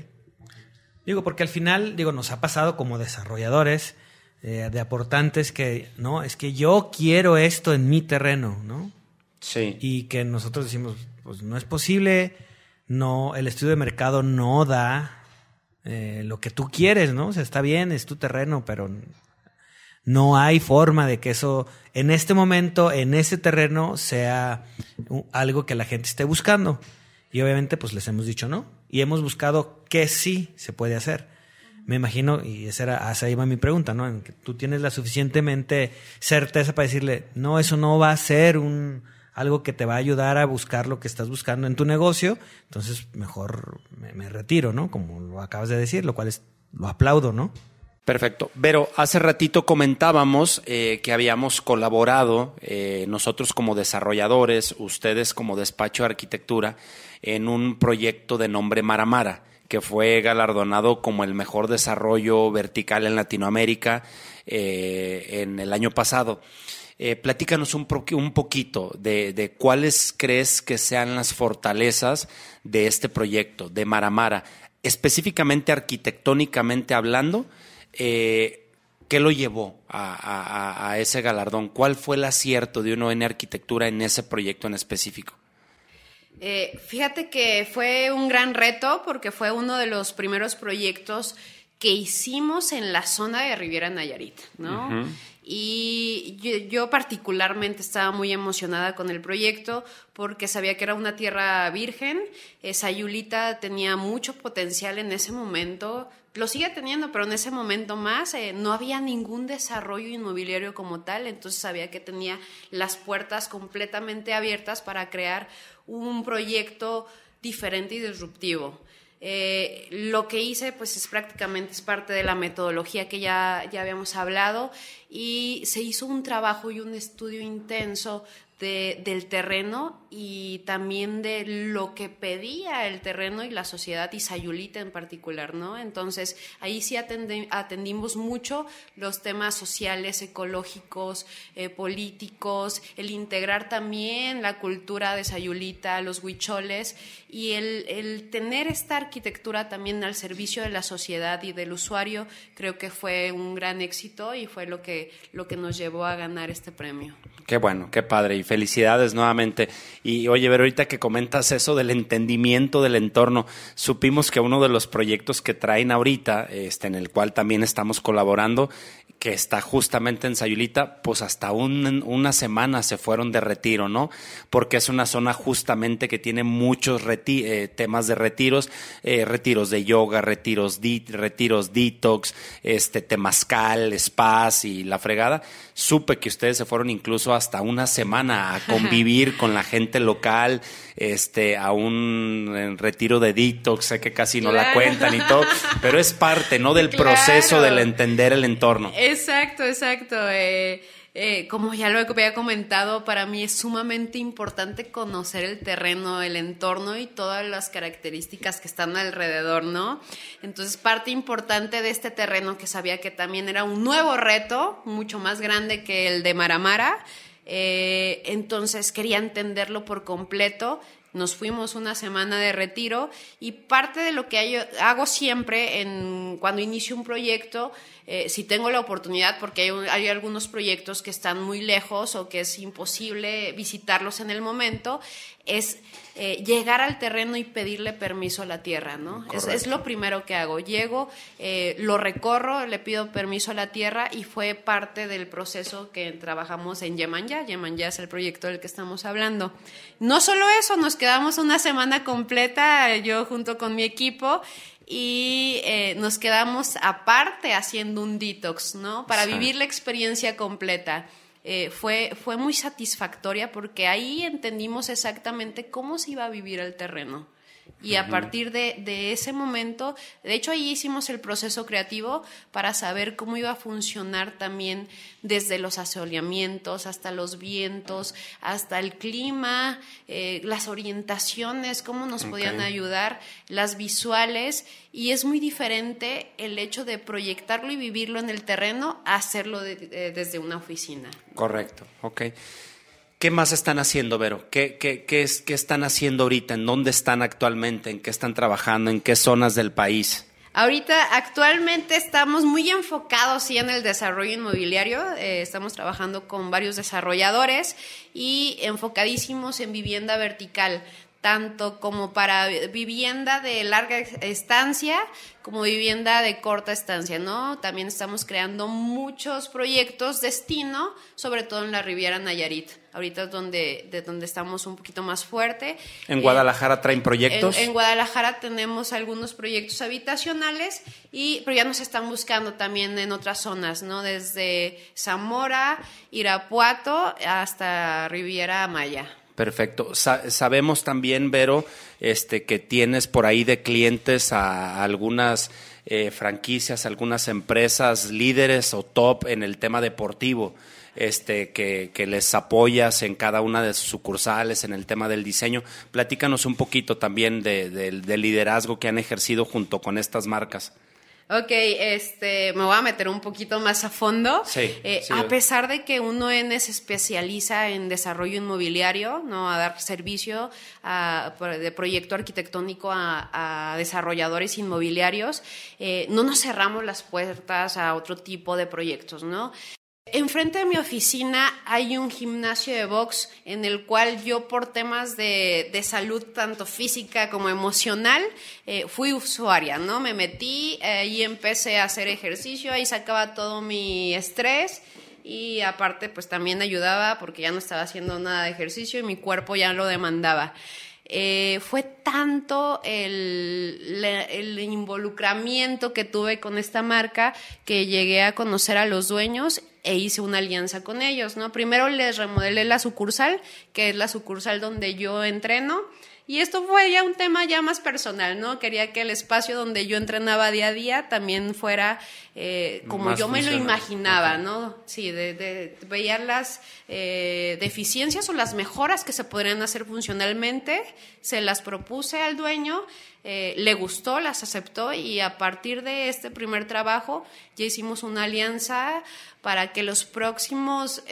Digo, porque al final, digo, nos ha pasado como desarrolladores, eh, de aportantes que, no, es que yo quiero esto en mi terreno, ¿no? Sí. Y que nosotros decimos, pues no es posible, no, el estudio de mercado no da eh, lo que tú quieres, ¿no? O sea, está bien, es tu terreno, pero no hay forma de que eso en este momento, en ese terreno, sea algo que la gente esté buscando. Y obviamente, pues les hemos dicho no. Y hemos buscado que sí se puede hacer. Me imagino, y esa era, hacia ahí mi pregunta, ¿no? En que tú tienes la suficientemente certeza para decirle, no, eso no va a ser un, algo que te va a ayudar a buscar lo que estás buscando en tu negocio, entonces mejor me, retiro, ¿no? Como lo acabas de decir, lo cual es, lo aplaudo, ¿no? Perfecto. Pero hace ratito comentábamos eh, que habíamos colaborado eh, nosotros como desarrolladores, ustedes como despacho de arquitectura, en un proyecto de nombre Maramara, que fue galardonado como el mejor desarrollo vertical en Latinoamérica eh, en el año pasado. Eh, platícanos un, poquito de, cuáles crees que sean las fortalezas de este proyecto, de Maramara, específicamente arquitectónicamente hablando. Eh, ¿Qué lo llevó a, ese galardón? ¿Cuál fue el acierto de uno en arquitectura en ese proyecto en específico? Eh, fíjate que fue un gran reto porque fue uno de los primeros proyectos que hicimos en la zona de Riviera Nayarit, ¿no? Y yo, particularmente estaba muy emocionada con el proyecto porque sabía que era una tierra virgen. Sayulita tenía mucho potencial en ese momento, lo sigue teniendo, pero en ese momento más eh, no había ningún desarrollo inmobiliario como tal, entonces sabía que tenía las puertas completamente abiertas para crear un proyecto diferente y disruptivo. Eh, lo que hice, pues es prácticamente es parte de la metodología que ya, ya habíamos hablado y se hizo un trabajo y un estudio intenso del terreno y también de lo que pedía el terreno y la sociedad y Sayulita en particular, ¿no? Entonces, ahí sí atendimos mucho los temas sociales, ecológicos, eh, políticos, el integrar también la cultura de Sayulita, los huicholes y el, el tener esta arquitectura también al servicio de la sociedad y del usuario, creo que fue un gran éxito y fue lo que, lo que nos llevó a ganar este premio. Qué bueno, qué padre y felicidades nuevamente. Y oye, ver ahorita que comentas eso del entendimiento del entorno, supimos que uno de los proyectos que traen ahorita, este, en el cual también estamos colaborando, que está justamente en Sayulita, pues hasta un, una semana se fueron de retiro, ¿no? Porque es una zona justamente que tiene muchos eh, temas de retiros, eh, retiros de yoga, retiros, retiros detox, este, temazcal, spas y la fregada. Supe que ustedes se fueron incluso hasta una semana a convivir con la gente local, este, a un retiro de detox, sé que casi no la cuentan y todo, pero es parte, ¿no? Del proceso del entender el entorno. Exacto, exacto. Eh, eh, como ya lo había comentado, para mí es sumamente importante conocer el terreno, el entorno y todas las características que están alrededor, ¿no? Entonces, parte importante de este terreno que sabía que también era un nuevo reto, mucho más grande que el de Maramara, eh, entonces quería entenderlo por completo. Nos fuimos una semana de retiro y parte de lo que hago siempre en, cuando inicio un proyecto, eh, si tengo la oportunidad, porque hay, hay, algunos proyectos que están muy lejos o que es imposible visitarlos en el momento, es eh, llegar al terreno y pedirle permiso a la tierra, ¿no? Es, lo primero que hago. Llego, eh, lo recorro, le pido permiso a la tierra y fue parte del proceso que trabajamos en Yemanya. Yemanya es el proyecto del que estamos hablando. No solo eso, nos quedamos una semana completa, yo junto con mi equipo, y eh, nos quedamos aparte haciendo un detox, ¿no? Para vivir la experiencia completa. Eh, fue, fue muy satisfactoria porque ahí entendimos exactamente cómo se iba a vivir el terreno. Y a partir de, ese momento, de hecho ahí hicimos el proceso creativo para saber cómo iba a funcionar también desde los asoleamientos hasta los vientos, hasta el clima, eh, las orientaciones, cómo nos podían ayudar, las visuales. Y es muy diferente el hecho de proyectarlo y vivirlo en el terreno a hacerlo desde una oficina. Correcto, ok. ¿Qué más están haciendo, Vero? ¿Qué, es, ¿Qué están haciendo ahorita? ¿En dónde están actualmente? ¿En qué están trabajando? ¿En qué zonas del país? Ahorita, actualmente estamos muy enfocados sí, en el desarrollo inmobiliario. Eh, estamos trabajando con varios desarrolladores y enfocadísimos en vivienda vertical tanto como para vivienda de larga estancia como vivienda de corta estancia, ¿no? También estamos creando muchos proyectos destino, sobre todo en la Riviera Nayarit. Ahorita es donde, de donde estamos un poquito más fuerte. ¿En eh, Guadalajara traen proyectos? En, Guadalajara tenemos algunos proyectos habitacionales, y, pero ya nos están buscando también en otras zonas, ¿no? Desde Zamora, Irapuato hasta Riviera Maya. Perfecto. sabemos también, Vero, este, que tienes por ahí de clientes a algunas eh, franquicias, algunas empresas líderes o top en el tema deportivo. Este, que, les apoyas en cada una de sus sucursales, en el tema del diseño. Platícanos un poquito también del liderazgo que han ejercido junto con estas marcas. Ok, este, me voy a meter un poquito más a fondo. Sí, eh, a pesar de que uno se especializa en desarrollo inmobiliario, ¿no? A dar servicio de proyecto arquitectónico a, desarrolladores inmobiliarios, eh, no nos cerramos las puertas a otro tipo de proyectos, ¿no? Enfrente de mi oficina hay un gimnasio de box en el cual yo por temas de, salud tanto física como emocional eh, fui usuaria, ¿no? Me metí eh, y empecé a hacer ejercicio, ahí sacaba todo mi estrés y aparte pues también ayudaba porque ya no estaba haciendo nada de ejercicio y mi cuerpo ya lo demandaba. Eh, fue tanto el, el, involucramiento que tuve con esta marca que llegué a conocer a los dueños e hice una alianza con ellos, ¿no? Primero les remodelé la sucursal, que es la sucursal donde yo entreno, y esto fue ya un tema ya más personal, ¿no? Quería que el espacio donde yo entrenaba día a día también fuera eh, como yo me lo imaginaba, ¿no? Sí, de, de, veía las eh, deficiencias o las mejoras que se podrían hacer funcionalmente, se las propuse al dueño, eh, le gustó, las aceptó y a partir de este primer trabajo ya hicimos una alianza para que los próximos,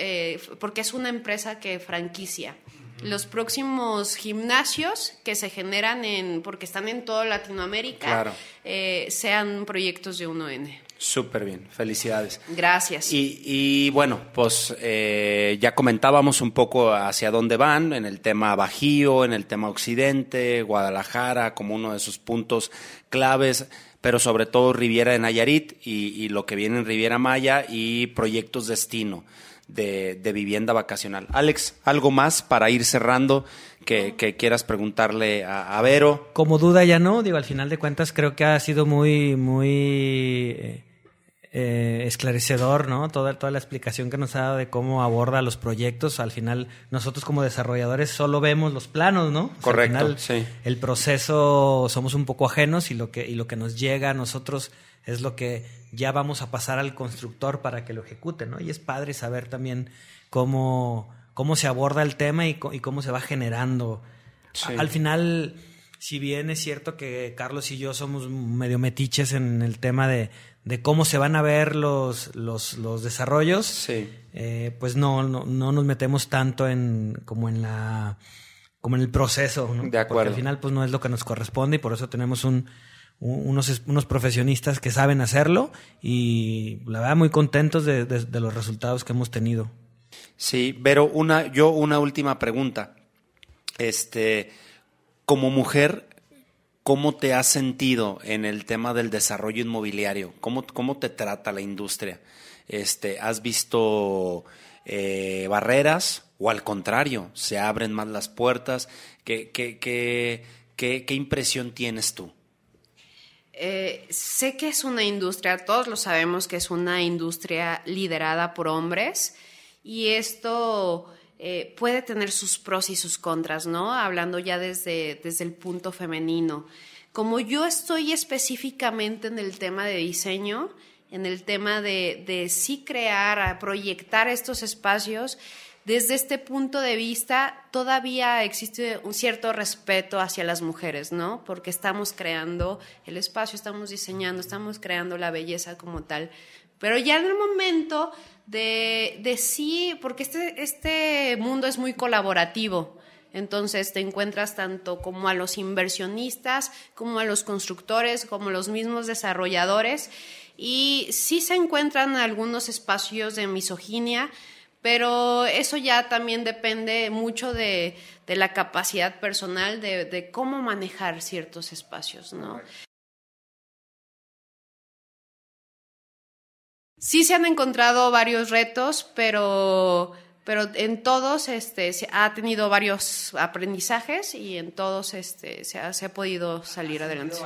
porque es una empresa que franquicia, los próximos gimnasios que se generan en, porque están en toda Latinoamérica, eh, sean proyectos de 1N. Súper bien, felicidades. Gracias. Y, y bueno, pues eh, ya comentábamos un poco hacia dónde van en el tema Bajío, en el tema Occidente, Guadalajara como uno de sus puntos claves, pero sobre todo Riviera de Nayarit y, y lo que viene en Riviera Maya y proyectos destino de, de vivienda vacacional. Alex, ¿algo más para ir cerrando que, que quieras preguntarle a, a Vero? Como duda ya no, digo, al final de cuentas creo que ha sido muy, muy eh, eh, esclarecedor, ¿no? Toda, toda la explicación que nos ha dado de cómo aborda los proyectos. Al final, nosotros como desarrolladores solo vemos los planos, ¿no? O sea, Correcto, al final, sí. El proceso somos un poco ajenos y lo que, y lo que nos llega a nosotros es lo que ya vamos a pasar al constructor para que lo ejecute, ¿no? Y es padre saber también cómo, cómo se aborda el tema y, cómo se va generando. Sí. A- Al final, si bien es cierto que Carlos y yo somos medio metiches en el tema de, de cómo se van a ver los, los, los desarrollos, Sí. eh, pues no, no, no nos metemos tanto en como en la como en el proceso, ¿no? De Porque acuerdo. al final pues no es lo que nos corresponde y por eso tenemos un, un- unos, unos profesionistas que saben hacerlo y la verdad muy contentos de, de- de los resultados que hemos tenido. Sí, pero una, yo una última pregunta. Este, como mujer, ¿cómo te has sentido en el tema del desarrollo inmobiliario? ¿Cómo, cómo te trata la industria? Este, ¿Has visto eh, barreras o al contrario, se abren más las puertas? ¿Qué, qué, qué, impresión tienes tú? Eh, sé que es una industria, todos lo sabemos que es una industria liderada por hombres y esto eh, puede tener sus pros y sus contras, ¿no? Hablando ya desde, desde el punto femenino. Como yo estoy específicamente en el tema de diseño, en el tema de, de sí crear, proyectar estos espacios, desde este punto de vista todavía existe un cierto respeto hacia las mujeres, ¿no? Porque estamos creando el espacio, estamos diseñando, estamos creando la belleza como tal. Pero ya en el momento de, de sí, porque este, este mundo es muy colaborativo, entonces te encuentras tanto como a los inversionistas, como a los constructores, como a los mismos desarrolladores. Y sí se encuentran algunos espacios de misoginia, pero eso ya también depende mucho de, de la capacidad personal de, de, cómo manejar ciertos espacios, ¿no? Sí se han encontrado varios retos, pero, pero en todos este, se ha tenido varios aprendizajes y en todos este, se, ha, se ha podido salir adelante.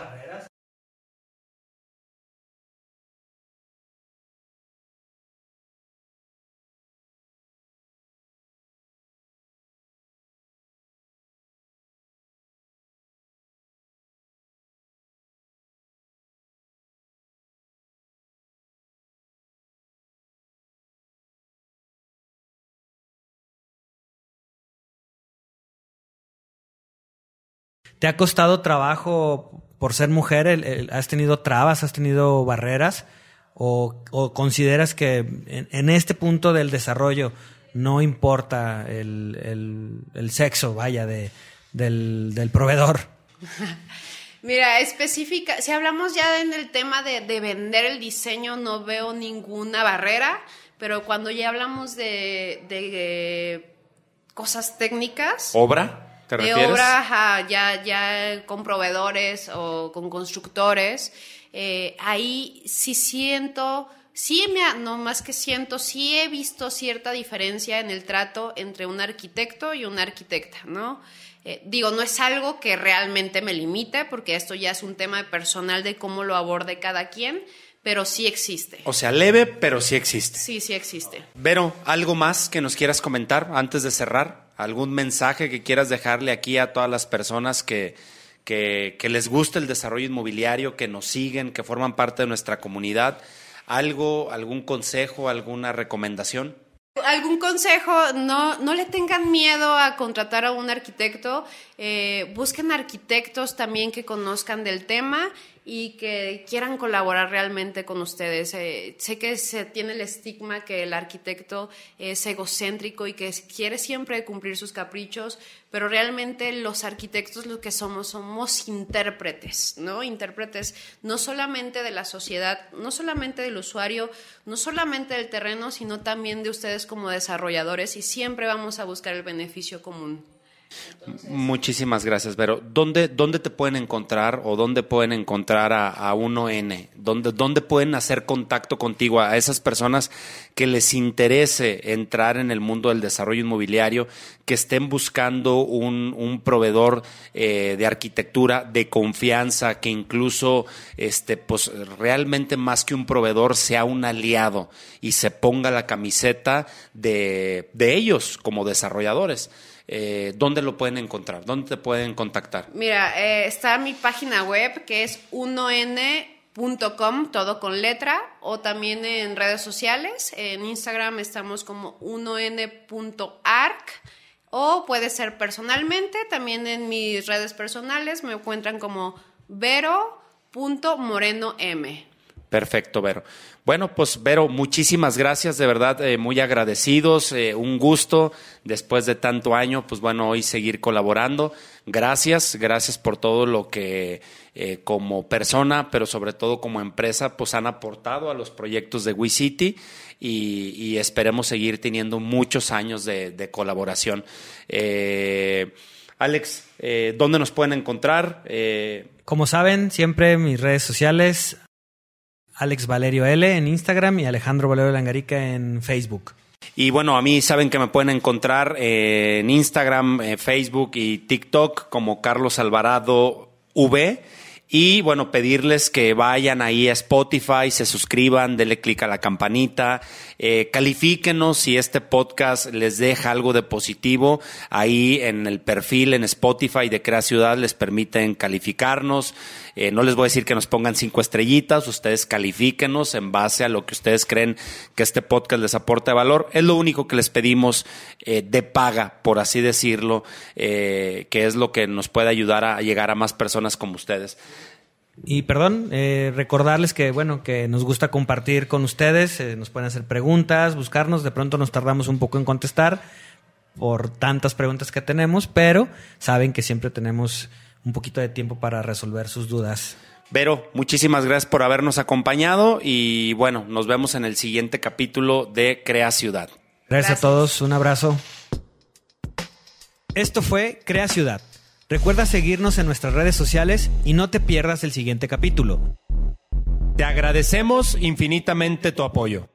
¿Te ha costado trabajo por ser mujer? El, el, ¿Has tenido trabas? ¿Has tenido barreras? ¿O, o consideras que en, en, este punto del desarrollo no importa el, el, el sexo, vaya, de, del, del, proveedor? Mira, específica, si hablamos ya en el tema de, de, vender el diseño, no veo ninguna barrera, pero cuando ya hablamos de, de cosas técnicas... ¿Obra? ¿Te de refieres? obra, ajá, ya, ya con proveedores o con constructores, eh, ahí sí siento, sí me, no más que siento, sí he visto cierta diferencia en el trato entre un arquitecto y una arquitecta, ¿no? Eh, digo, no es algo que realmente me limite, porque esto ya es un tema personal de cómo lo aborde cada quien, pero sí existe. O sea, leve, pero sí existe. Sí, sí existe. Vero, ¿algo más que nos quieras comentar antes de cerrar? ¿Algún mensaje que quieras dejarle aquí a todas las personas que, que, les gusta el desarrollo inmobiliario, que nos siguen, que forman parte de nuestra comunidad? ¿Algo, algún consejo, alguna recomendación? ¿Algún consejo? No, no le tengan miedo a contratar a un arquitecto. Eh, busquen arquitectos también que conozcan del tema y que quieran colaborar realmente con ustedes. Eh, sé que se tiene el estigma que el arquitecto es egocéntrico y que quiere siempre cumplir sus caprichos, pero realmente los arquitectos lo que somos somos intérpretes, ¿no? Intérpretes no solamente de la sociedad, no solamente del usuario, no solamente del terreno, sino también de ustedes como desarrolladores y siempre vamos a buscar el beneficio común. Muchísimas gracias, Vero. ¿Dónde, ¿Dónde te pueden encontrar o dónde pueden encontrar a, a 1N? ¿Dónde, ¿Dónde pueden hacer contacto contigo a esas personas que les interese entrar en el mundo del desarrollo inmobiliario, que estén buscando un, proveedor eh, de arquitectura de confianza, que incluso este, pues, realmente más que un proveedor sea un aliado y se ponga la camiseta de, de ellos como desarrolladores? Eh, ¿dónde lo pueden encontrar? ¿Dónde te pueden contactar? Mira, eh, está mi página web que es 1n.com, todo con letra, o también en redes sociales. En Instagram estamos como 1n.arc. O puede ser personalmente, también en mis redes personales me encuentran como vero.morenom. Perfecto, Vero. Bueno, pues Vero, muchísimas gracias, de verdad, eh, muy agradecidos, eh, un gusto después de tanto año, pues bueno, hoy seguir colaborando. Gracias, gracias por todo lo que eh, como persona, pero sobre todo como empresa, pues han aportado a los proyectos de WeCity y, y esperemos seguir teniendo muchos años de, de colaboración. Alex, ¿dónde nos pueden encontrar? Como saben, siempre mis redes sociales, Alex Valerio L en Instagram y Alejandro Valerio Langarica en Facebook. Y bueno, a mí saben que me pueden encontrar eh, en Instagram, eh, Facebook y TikTok como Carlos Alvarado V. Y bueno, pedirles que vayan ahí a Spotify, se suscriban, denle clic a la campanita, eh, califíquenos si este podcast les deja algo de positivo. Ahí en el perfil en Spotify de Crea Ciudad les permiten calificarnos. Eh, no les voy a decir que nos pongan cinco estrellitas, ustedes califíquenos en base a lo que ustedes creen que este podcast les aporta de valor. Es lo único que les pedimos eh, de paga, por así decirlo, eh, que es lo que nos puede ayudar a llegar a más personas como ustedes. Y perdón, recordarles que bueno, que nos gusta compartir con ustedes, nos pueden hacer preguntas, buscarnos, de pronto nos tardamos un poco en contestar por tantas preguntas que tenemos, pero saben que siempre tenemos un poquito de tiempo para resolver sus dudas. Vero, muchísimas gracias por habernos acompañado y bueno, nos vemos en el siguiente capítulo de Crea Ciudad. Gracias, Gracias. a todos, un abrazo. Esto fue Crea Ciudad. Recuerda seguirnos en nuestras redes sociales y no te pierdas el siguiente capítulo. Te agradecemos infinitamente tu apoyo.